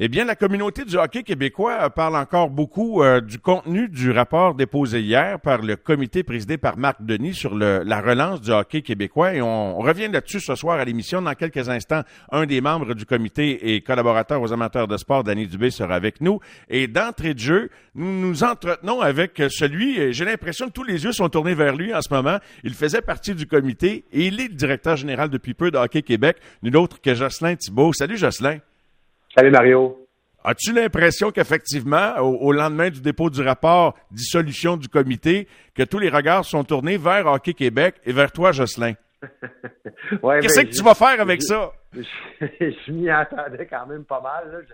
Eh bien, la communauté du hockey québécois parle encore beaucoup euh, du contenu du rapport déposé hier par le comité présidé par Marc Denis sur la relance du hockey québécois. Et on, revient là-dessus ce soir à l'émission. Dans quelques instants, un des membres du comité et collaborateur aux amateurs de sport, Danny Dubé, sera avec nous. Et d'entrée de jeu, nous nous entretenons avec celui, j'ai l'impression que tous les yeux sont tournés vers lui en ce moment. Il faisait partie du comité et il est le directeur général depuis peu de Hockey Québec, nul autre que Jocelyn Thibault. Salut Jocelyn. Salut Mario. As-tu l'impression qu'effectivement, au, lendemain du dépôt du rapport dissolution du comité, que tous les regards sont tournés vers Hockey Québec et vers toi, Jocelyn? Qu'est-ce ben, que tu vas faire avec ça? Je, m'y attendais quand même pas mal.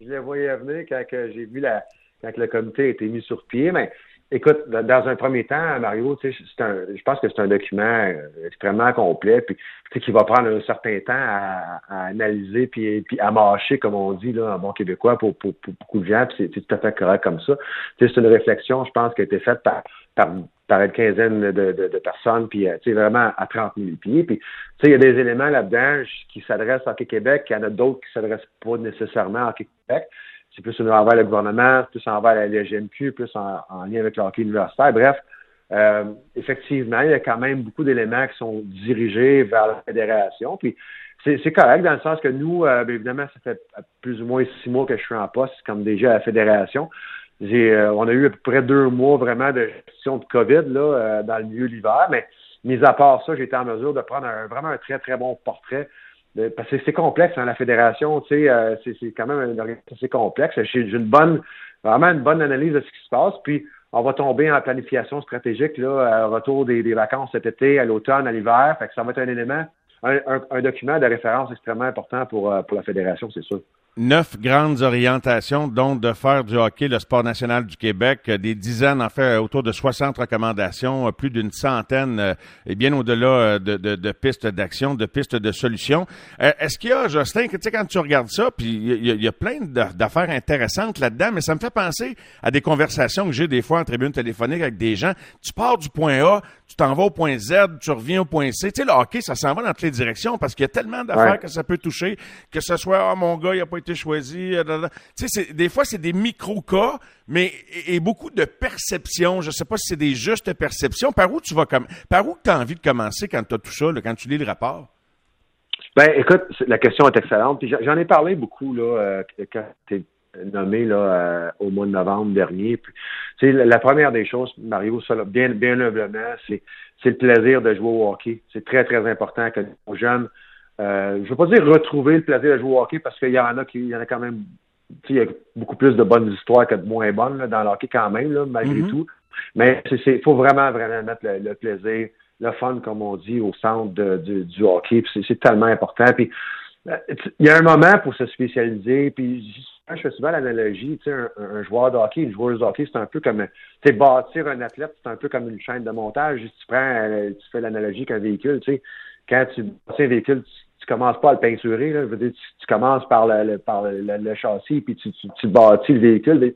Je, je, les voyais venir quand j'ai vu la, quand le comité a été mis sur pied, mais Écoute, dans un premier temps, Mario, je pense que c'est un document euh, extrêmement complet, puis qui va prendre un certain temps à, analyser puis, puis à mâcher, comme on dit là en bon québécois, pour, pour, beaucoup de gens, puis c'est tout à fait correct comme ça. C'est une réflexion, je pense, qui a été faite par, par, par une quinzaine de, de, personnes, puis euh, vraiment à 30 000 pieds. Puis il y a des éléments là-dedans qui s'adressent à Québec, il y en a d'autres qui ne s'adressent pas nécessairement à Québec c'est plus envers le gouvernement, plus envers la LGMQ, plus en, lien avec le hockey universitaire. Bref, euh, effectivement, il y a quand même beaucoup d'éléments qui sont dirigés vers la fédération. Puis c'est correct dans le sens que nous, euh, bien évidemment, ça fait plus ou moins six mois que je suis en poste comme déjà à la fédération. Euh, on a eu à peu près deux mois vraiment de gestion de COVID là, dans le milieu de l'hiver, mais mis à part ça, j'ai été en mesure de prendre vraiment un très, très bon portrait parce que c'est complexe, hein, la fédération, tu sais, euh, c'est quand même un organisation assez complexe. J'ai une bonne, vraiment une bonne analyse de ce qui se passe, puis on va tomber en planification stratégique là, au retour des, vacances cet été, à l'automne, à l'hiver. Fait que ça va être un élément, un, document de référence extrêmement important pour, euh, pour la fédération, c'est sûr neuf grandes orientations, dont de faire du hockey le sport national du Québec, euh, des dizaines, en fait, autour de 60 recommandations, euh, plus d'une centaine, euh, et bien au-delà de, de, pistes d'action, de pistes de solutions. Est-ce qu'il y a, Justin, que, tu sais, quand tu regardes ça, puis il y, a plein d'affaires intéressantes là-dedans, mais ça me fait penser à des conversations que j'ai des fois en tribune téléphonique avec des gens. Tu pars du point A, tu t'en vas au point Z, tu reviens au point C. Tu sais, le hockey, ça s'en va dans toutes les directions parce qu'il y a tellement d'affaires que ça peut toucher, que ce soit, ah, mon gars, il a pas été choisi. Euh, tu sais, des fois, c'est des micro-cas, mais et, beaucoup de perceptions. Je sais pas si c'est des justes perceptions. Par où tu vas comme, par où tu as envie de commencer quand tu as tout ça, quand tu lis le rapport? Ben, écoute, la question est excellente. J'en ai parlé beaucoup là, euh, quand tu nommé là, euh, au mois de novembre dernier. Puis, la, la première des choses, Mario, bien, bien humblement, c'est, c'est le plaisir de jouer au hockey. C'est très, très important que nos jeunes, euh, je ne veux pas dire retrouver le plaisir de jouer au hockey parce qu'il y en a qui, il y en a quand même, il y a beaucoup plus de bonnes histoires que de moins bonnes là, dans le hockey quand même, là, malgré mm-hmm. tout. Mais il faut vraiment, vraiment mettre le, plaisir, le fun, comme on dit, au centre de, du hockey. c'est, tellement important. Puis, euh, il y a un moment pour se spécialiser, puis je fais souvent l'analogie, tu sais, un, joueur de hockey, une joueuse de hockey, c'est un peu comme, tu sais, bâtir un athlète, c'est un peu comme une chaîne de montage. Tu prends, euh, tu fais l'analogie qu'un véhicule, tu sais, quand tu bâtis un véhicule, tu, commences pas à le peinturer, là, je veux dire, tu, commences par le, châssis, puis tu, tu, bâtis le véhicule.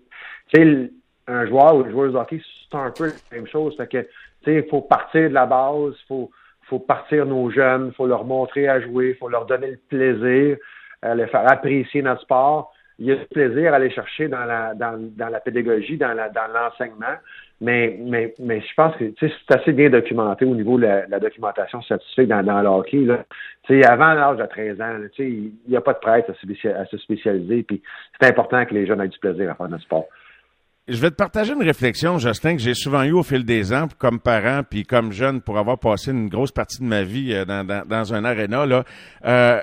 Tu sais, un joueur ou une joueuse de hockey, c'est un peu la même chose. Fait que, tu sais, il faut partir de la base, il faut, faut partir nos jeunes, il faut leur montrer à jouer, il faut leur donner le plaisir, euh, les faire apprécier notre sport il y a du plaisir à aller chercher dans la, dans, dans la pédagogie, dans, la, dans l'enseignement, mais, mais, mais je pense que c'est assez bien documenté au niveau de la, documentation scientifique dans, dans le hockey. Là. avant l'âge de 13 ans, il n'y a pas de prête à se, spécialiser, puis c'est important que les jeunes aient du plaisir à faire notre sport. Je vais te partager une réflexion, Justin, que j'ai souvent eu au fil des ans, comme parent, puis comme jeune, pour avoir passé une grosse partie de ma vie euh, dans, dans, dans un aréna. Là. Euh,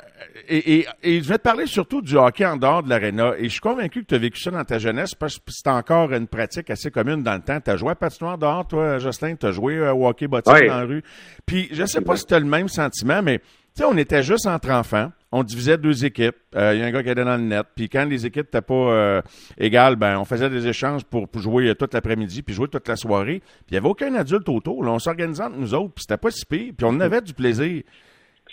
et, et, et, je vais te parler surtout du hockey en dehors de l'aréna. Et je suis convaincu que tu as vécu ça dans ta jeunesse, parce que c'est encore une pratique assez commune dans le temps. Tu as joué à patinoire dehors, toi, Justin? Tu as joué euh, au hockey bottine dans la rue? Puis je sais pas si tu as le même sentiment, mais tu sais, on était juste entre enfants. On divisait deux équipes. Euh, il y a un gars qui était dans le net. Puis quand les équipes n'étaient pas euh, égales, ben on faisait des échanges pour, jouer toute l'après-midi, puis jouer toute la soirée. Puis il n'y avait aucun adulte autour. On s'organisait entre nous autres, puis c'était pas si pire. Puis on avait du plaisir.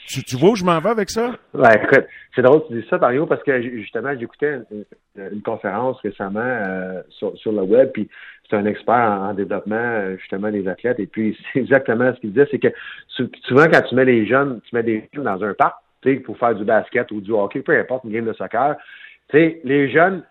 Tu, vois où je m'en vais avec ça? Écoute, c'est drôle que tu dis ça, Mario, parce que justement, j'écoutais une, conférence récemment euh, sur, le web, puis c'est un expert en, développement, euh, justement, des athlètes, et puis c'est exactement ce qu'il disait, c'est que souvent, quand tu mets les jeunes, tu mets des jeunes dans un parc, pour faire du basket ou du hockey, peu importe, une game de soccer, les jeunes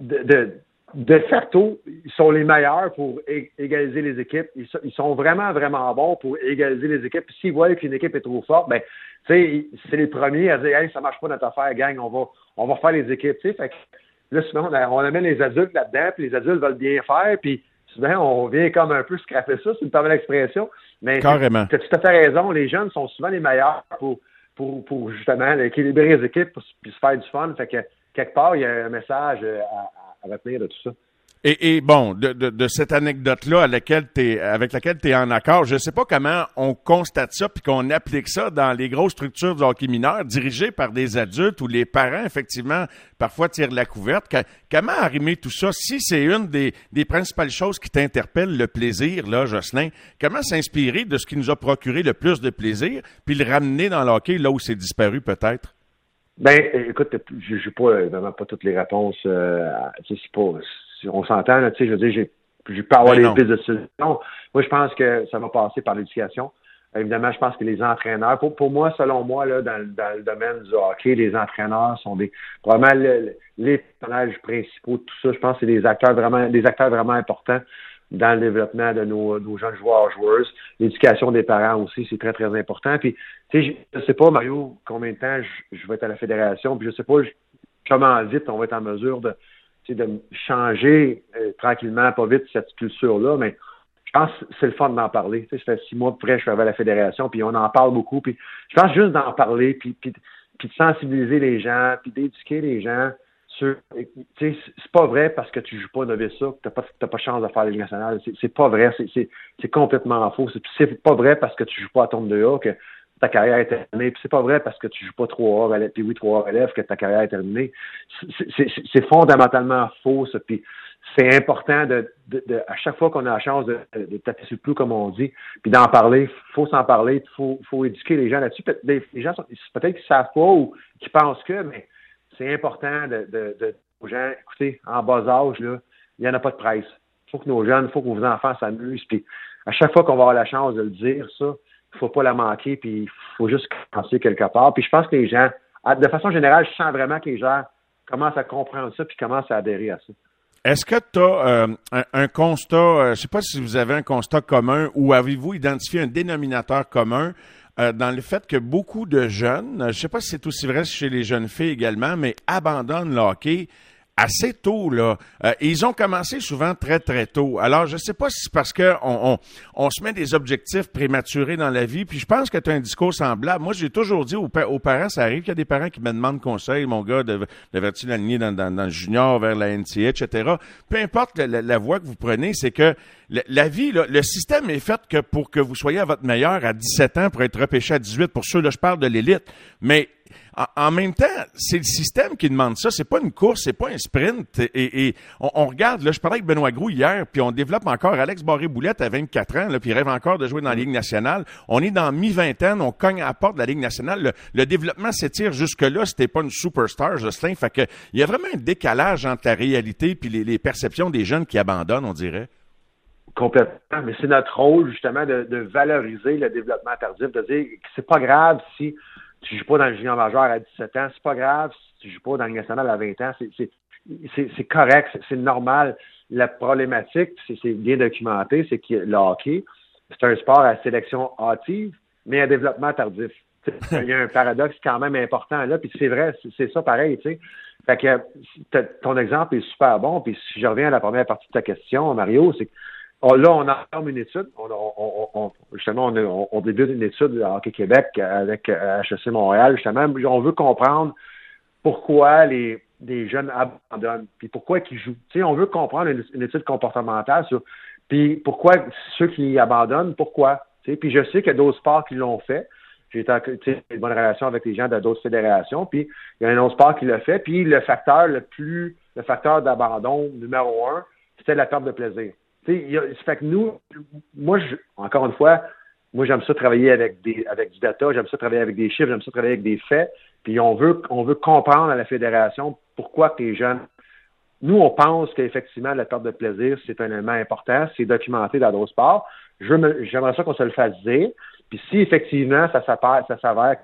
de, de, de facto, ils sont les meilleurs pour égaliser les équipes. Ils sont, vraiment, vraiment bons pour égaliser les équipes. S'ils voient qu'une équipe est trop forte, ben, tu c'est les premiers à dire, hey, ça marche pas notre affaire, gang, on va, on va faire les équipes, tu. Fait que, là, souvent, on, amène les adultes là-dedans, puis les adultes veulent bien faire, puis souvent, on vient comme un peu scraper ça, c'est une pas expression. Mais Carrément. tu as tout à fait raison, les jeunes sont souvent les meilleurs pour, pour, pour justement équilibrer les équipes, puis se faire du fun. Fait que, quelque part, il y a un message à, à retenir de tout ça. Et, bon, de, de, cette anecdote-là avec laquelle tu es en accord, je ne sais pas comment on constate ça puis qu'on applique ça dans les grosses structures de hockey mineur dirigées par des adultes où les parents, effectivement, parfois tirent la couverte. comment arrimer tout ça? Si c'est une des, principales choses qui t'interpelle, le plaisir, là, Jocelyn, comment s'inspirer de ce qui nous a procuré le plus de plaisir puis le ramener dans le hockey là où c'est disparu peut-être? Ben, écoute, je n'ai pas vraiment pas toutes les réponses. Euh, c'est pas on s'entend, tu sais, je veux dire, j'ai, pas avoir ben les pistes de solution. Moi, je pense que ça va passer par l'éducation. Évidemment, je pense que les entraîneurs, pour, pour moi, selon moi, là, dans, dans le domaine du hockey, les entraîneurs sont des probablement les personnages principaux de tout ça. Je pense que c'est des acteurs vraiment, des acteurs vraiment importants dans le développement de nos, nos jeunes joueurs joueuses. L'éducation des parents aussi, c'est très, très important. Puis, tu sais, je ne sais pas, Mario, combien de temps je, je, vais être à la fédération, puis je sais pas comment vite on va être en mesure de, de changer euh, tranquillement, pas vite, cette culture-là, mais je pense que c'est le fun d'en parler. Ça fait six mois de je suis à la fédération, puis on en parle beaucoup. Puis je pense juste d'en parler, puis, puis, puis, de sensibiliser les gens, puis d'éduquer les gens sur. C'est pas vrai parce que tu joues pas novice ça, que t'as pas, t'as pas chance de faire les nationale. C'est pas vrai, c'est complètement faux. C'est pas vrai parce que tu joues pas à tombe 2A que ta carrière est terminée. Puis c'est pas vrai parce que tu joues pas trois heures, puis oui, trois heures élèves que ta carrière est terminée. C'est fondamentalement faux, ça. Puis c'est important de, de, à chaque fois qu'on a la chance de, de, taper sur le clou, comme on dit, puis d'en parler, faut s'en parler, faut, faut éduquer les gens là-dessus. Les gens peut-être qu'ils savent pas ou qu'ils pensent que, mais c'est important de, de, aux gens, écoutez, en bas âge, là, il n'y en a pas de presse. Il faut que nos jeunes, il faut que vos enfants s'amusent. Puis à chaque fois qu'on va avoir la chance de le dire, ça, faut pas la manquer, puis il faut juste commencer quelque part. Puis je pense que les gens, de façon générale, je sens vraiment que les gens commencent à comprendre ça, puis commencent à adhérer à ça. Est-ce que tu as euh, un, constat, euh, je ne sais pas si vous avez un constat commun ou avez-vous identifié un dénominateur commun euh, dans le fait que beaucoup de jeunes, je ne sais pas si c'est aussi vrai chez les jeunes filles également, mais abandonnent le hockey assez tôt, là. Euh, ils ont commencé souvent très, très tôt. Alors, je sais pas si c'est parce qu'on on, on, se met des objectifs prématurés dans la vie, puis je pense que tu as un discours semblable. Moi, j'ai toujours dit aux, parents, ça arrive qu'il y a des parents qui me demandent conseil, mon gars, devrais-tu l'aligner dans, dans, dans, le junior, vers la NCA, etc. Peu importe la, voie que vous prenez, c'est que la, vie, là, le système est fait que pour que vous soyez à votre meilleur à 17 ans pour être repêché à 18, pour ceux, là, je parle de l'élite. Mais en, même temps, c'est le système qui demande ça. C'est pas une course, c'est pas un sprint. Et, on, regarde, là, je parlais avec Benoît Grou hier, puis on développe encore Alex Barré-Boulette à 24 ans, là, puis il rêve encore de jouer dans la Ligue nationale. On est dans mi-vingtaine, on cogne à la porte de la Ligue nationale. Le, développement s'étire jusque-là, c'était pas une superstar, Justin. Fait que, il y a vraiment un décalage entre la réalité puis les, perceptions des jeunes qui abandonnent, on dirait. Complètement. Mais c'est notre rôle, justement, de, de, valoriser le développement tardif, de dire que c'est pas grave si tu joues pas dans le junior majeur à 17 ans, c'est pas grave. Si tu joues pas dans le national à 20 ans, c'est correct, c'est normal. La problématique, c'est bien documenté, c'est que le hockey, c'est un sport à sélection hâtive, mais à développement tardif. Il y a un paradoxe quand même important là, puis c'est vrai, c'est ça pareil, tu sais. Fait que ton exemple est super bon, puis si je reviens à la première partie de ta question, Mario, c'est que Oh, là, on entame une étude. On, justement, on, débute une étude à Hockey Québec avec HEC Montréal. Justement, on veut comprendre pourquoi les, jeunes abandonnent, puis pourquoi ils jouent. Tu sais, on veut comprendre une, étude comportementale sur, puis pourquoi ceux qui abandonnent, pourquoi. Tu sais, puis je sais qu'il y a d'autres sports qui l'ont fait. J'ai une bonne relation avec les gens de d'autres fédérations, puis il y a un autre sport qui l'a fait. Puis le facteur le plus, le facteur d'abandon numéro un, c'était la perte de plaisir fait que nous, moi, encore une fois, moi, j'aime ça travailler avec des, avec du data, j'aime ça travailler avec des chiffres, j'aime ça travailler avec des faits. Puis on veut, on veut comprendre à la fédération pourquoi les jeunes. Nous, on pense qu'effectivement, la perte de plaisir, c'est un élément important, c'est documenté dans d'autres sports. J'aimerais ça qu'on se le fasse dire. Puis si effectivement ça s'avère, ça s'avère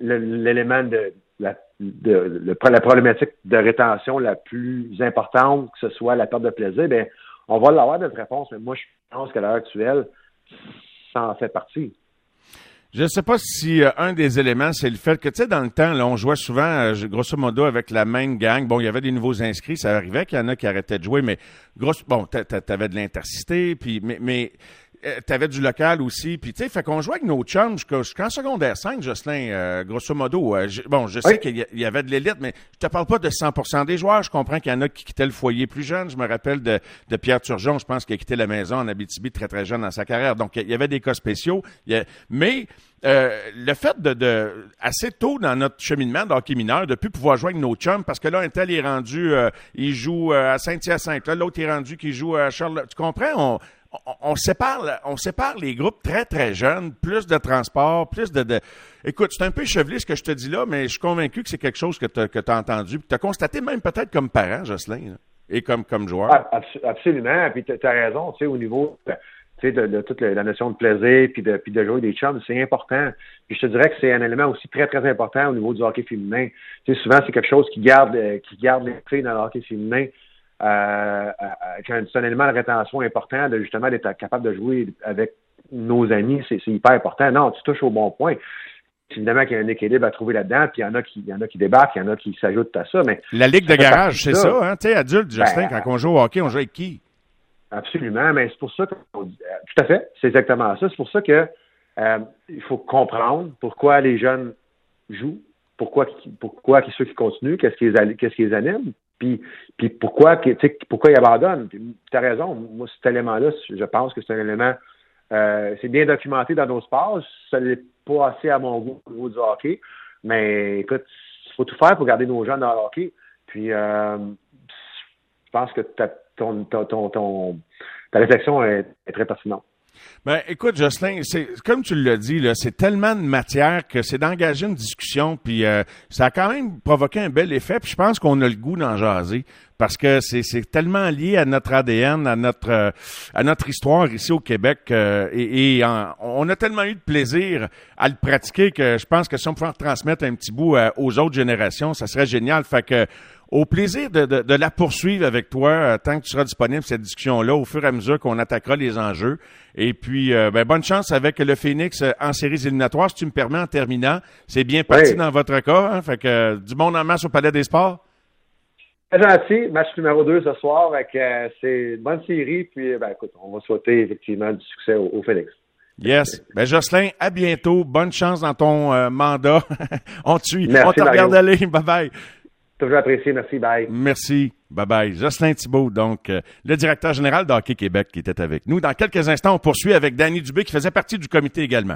l'élément de la, de, la problématique de rétention la plus importante, que ce soit la perte de plaisir, ben on va l'avoir notre réponse, mais moi je pense qu'à l'heure actuelle, ça en fait partie. Je ne sais pas si euh, un des éléments, c'est le fait que, tu sais, dans le temps, là, on jouait souvent, euh, grosso modo, avec la même gang. Bon, il y avait des nouveaux inscrits, ça arrivait qu'il y en a qui arrêtaient de jouer, mais grosso, bon, t'avais de l'intercité, puis, mais, mais t'avais du local aussi. Puis, tu sais, fait qu'on jouait avec nos chums jusqu'en secondaire 5, Jocelyn, euh, grosso modo. Euh, bon, je sais qu'il y avait de l'élite, mais je te parle pas de 100% des joueurs. Je comprends qu'il y en a qui quittaient le foyer plus jeune. Je me rappelle de, de Pierre Turgeon, je pense qu'il a quitté la maison en Abitibi très, très jeune dans sa carrière. Donc, il y avait des cas spéciaux. mais le fait de, de, assez tôt dans notre cheminement d'hockey mineur, de plus pouvoir jouer avec nos chums, parce que là, un tel est rendu, il joue à Saint-Hyacinthe, là, l'autre est rendu qui joue à Charlotte. Tu comprends? On, on, sépare, on sépare les groupes très, très jeunes, plus de transport, plus de... Écoute, c'est un peu chevelé ce que je te dis là, mais je suis convaincu que c'est quelque chose que tu as, entendu, que tu as constaté même peut-être comme parent, Jocelyn, et comme, comme joueur. Ah, absolument, puis tu as raison, tu sais, au niveau de, de, toute la notion de plaisir, puis de, puis de jouer des chums, c'est important. Puis je te dirais que c'est un élément aussi très, très important au niveau du hockey féminin. Tu sais, souvent, c'est quelque chose qui garde, qui garde les dans le hockey féminin. Euh, c'est un élément de rétention important, de justement d'être capable de jouer avec nos amis, c'est hyper important. Non, tu touches au bon point. Évidemment qu'il y a un équilibre à trouver là-dedans, puis il y en a qui, il y en a qui débarquent, il y en a qui s'ajoutent à ça. Mais la ligue de garage, c'est ça, hein? Tu sais, adulte, Justin, ben, quand on joue au hockey, on joue avec qui? Absolument, mais c'est pour ça que tout à fait, c'est exactement ça. C'est pour ça que euh, il faut comprendre pourquoi les jeunes jouent, pourquoi pourquoi ceux qui continuent, qu'est-ce qui les qu'est-ce qui les anime, puis, puis pourquoi, pourquoi il abandonne? Tu as raison. Moi, cet élément-là, je pense que c'est un élément. Euh, c'est bien documenté dans nos sports. Ça n'est pas assez à mon goût au niveau du hockey. Mais écoute, il faut tout faire pour garder nos jeunes dans le hockey. Puis, euh, je pense que ta, ton, ton, ton, ta réflexion est très pertinente. Ben, écoute, Jocelyn, c'est comme tu l'as dit, là, c'est tellement de matière que c'est d'engager une discussion, puis euh, ça a quand même provoqué un bel effet, puis je pense qu'on a le goût d'en jaser parce que c'est tellement lié à notre ADN, à notre euh, à notre histoire ici au Québec, euh, et, on a tellement eu de plaisir à le pratiquer que je pense que si on pouvait transmettre un petit bout aux autres générations, ça serait génial. Fait que au plaisir de, de, la poursuivre avec toi euh, tant que tu seras disponible cette discussion-là au fur et à mesure qu'on attaquera les enjeux. Et puis, euh, ben, bonne chance avec le Phoenix euh, en séries éliminatoires. Si tu me permets, en terminant, c'est bien parti dans votre cas. Hein, fait que du monde en masse au Palais des Sports. Très gentil. Match numéro 2 ce soir. c'est une bonne série. Puis, ben, écoute, on va souhaiter effectivement du succès au, Phoenix. Yes. Ben, Jocelyn, à bientôt. Bonne chance dans ton mandat. on te suit. on te regarde aller. Bye bye. Toujours apprécié. Merci. Bye. Merci. Bye bye. Jocelyn Thibault, donc, euh, le directeur général d'Hockey Québec qui était avec nous. Dans quelques instants, on poursuit avec Danny Dubé qui faisait partie du comité également.